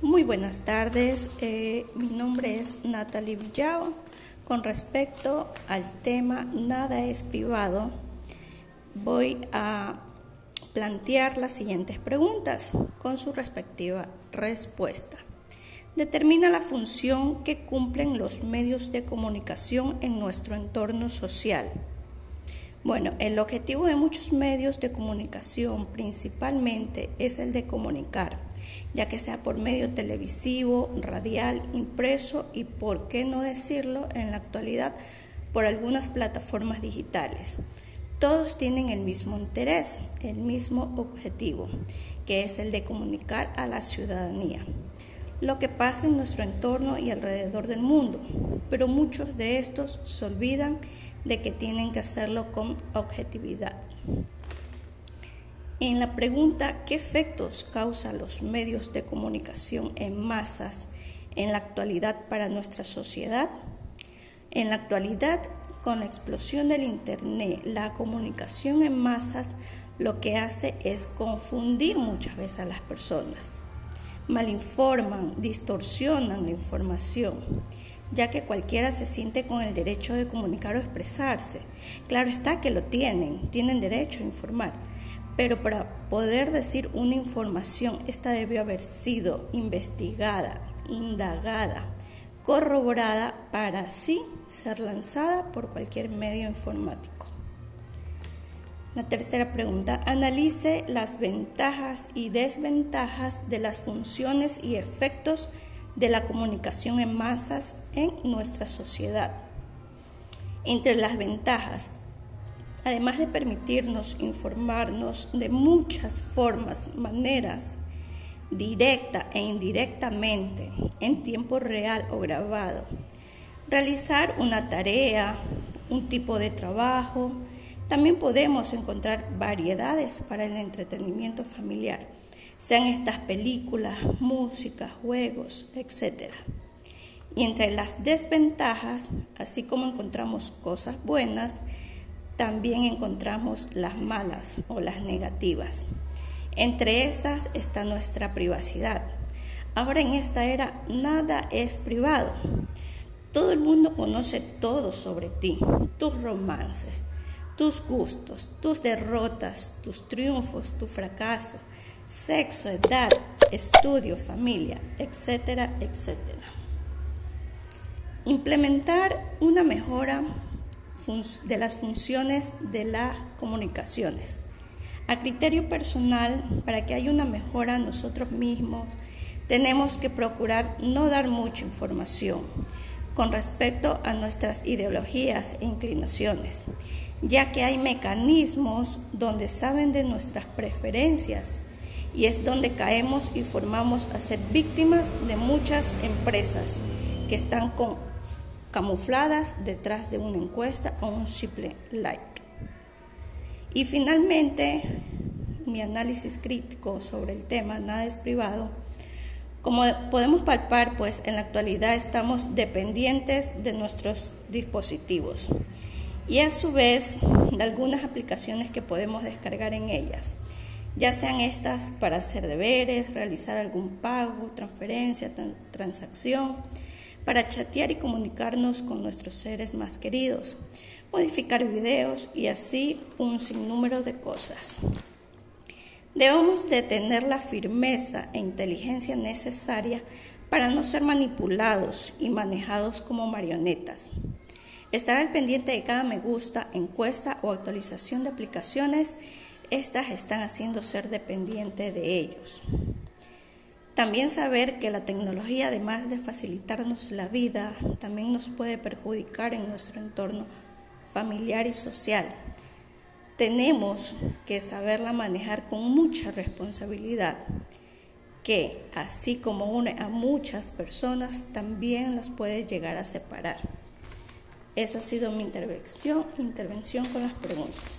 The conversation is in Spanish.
Muy buenas tardes, eh, mi nombre es Natalie Villao. Con respecto al tema Nada es privado, voy a plantear las siguientes preguntas con su respectiva respuesta. Determina la función que cumplen los medios de comunicación en nuestro entorno social. Bueno, el objetivo de muchos medios de comunicación principalmente es el de comunicar, ya que sea por medio televisivo, radial, impreso y, por qué no decirlo, en la actualidad por algunas plataformas digitales. Todos tienen el mismo interés, el mismo objetivo, que es el de comunicar a la ciudadanía lo que pasa en nuestro entorno y alrededor del mundo, pero muchos de estos se olvidan de que tienen que hacerlo con objetividad. En la pregunta ¿qué efectos causan los medios de comunicación en masas en la actualidad para nuestra sociedad? En la actualidad, con la explosión del Internet, la comunicación en masas lo que hace es confundir muchas veces a las personas. Malinforman, distorsionan la información ya que cualquiera se siente con el derecho de comunicar o expresarse. Claro está que lo tienen, tienen derecho a informar, pero para poder decir una información, esta debió haber sido investigada, indagada, corroborada para así ser lanzada por cualquier medio informático. La tercera pregunta, analice las ventajas y desventajas de las funciones y efectos de la comunicación en masas en nuestra sociedad. Entre las ventajas, además de permitirnos informarnos de muchas formas, maneras, directa e indirectamente, en tiempo real o grabado, realizar una tarea, un tipo de trabajo, también podemos encontrar variedades para el entretenimiento familiar sean estas películas, música, juegos, etc. Y entre las desventajas, así como encontramos cosas buenas, también encontramos las malas o las negativas. Entre esas está nuestra privacidad. Ahora en esta era nada es privado. Todo el mundo conoce todo sobre ti, tus romances, tus gustos, tus derrotas, tus triunfos, tu fracaso, sexo, edad, estudio, familia, etcétera, etcétera. Implementar una mejora de las funciones de las comunicaciones. A criterio personal, para que haya una mejora nosotros mismos, tenemos que procurar no dar mucha información con respecto a nuestras ideologías e inclinaciones, ya que hay mecanismos donde saben de nuestras preferencias y es donde caemos y formamos a ser víctimas de muchas empresas que están camufladas detrás de una encuesta o un simple like. Y finalmente, mi análisis crítico sobre el tema Nada es privado. Como podemos palpar, pues en la actualidad estamos dependientes de nuestros dispositivos y a su vez de algunas aplicaciones que podemos descargar en ellas ya sean estas para hacer deberes, realizar algún pago, transferencia, transacción, para chatear y comunicarnos con nuestros seres más queridos, modificar videos y así un sinnúmero de cosas. Debemos de tener la firmeza e inteligencia necesaria para no ser manipulados y manejados como marionetas. Estar al pendiente de cada me gusta, encuesta o actualización de aplicaciones estas están haciendo ser dependiente de ellos. También saber que la tecnología, además de facilitarnos la vida, también nos puede perjudicar en nuestro entorno familiar y social. Tenemos que saberla manejar con mucha responsabilidad, que así como une a muchas personas, también las puede llegar a separar. Eso ha sido mi intervención, intervención con las preguntas.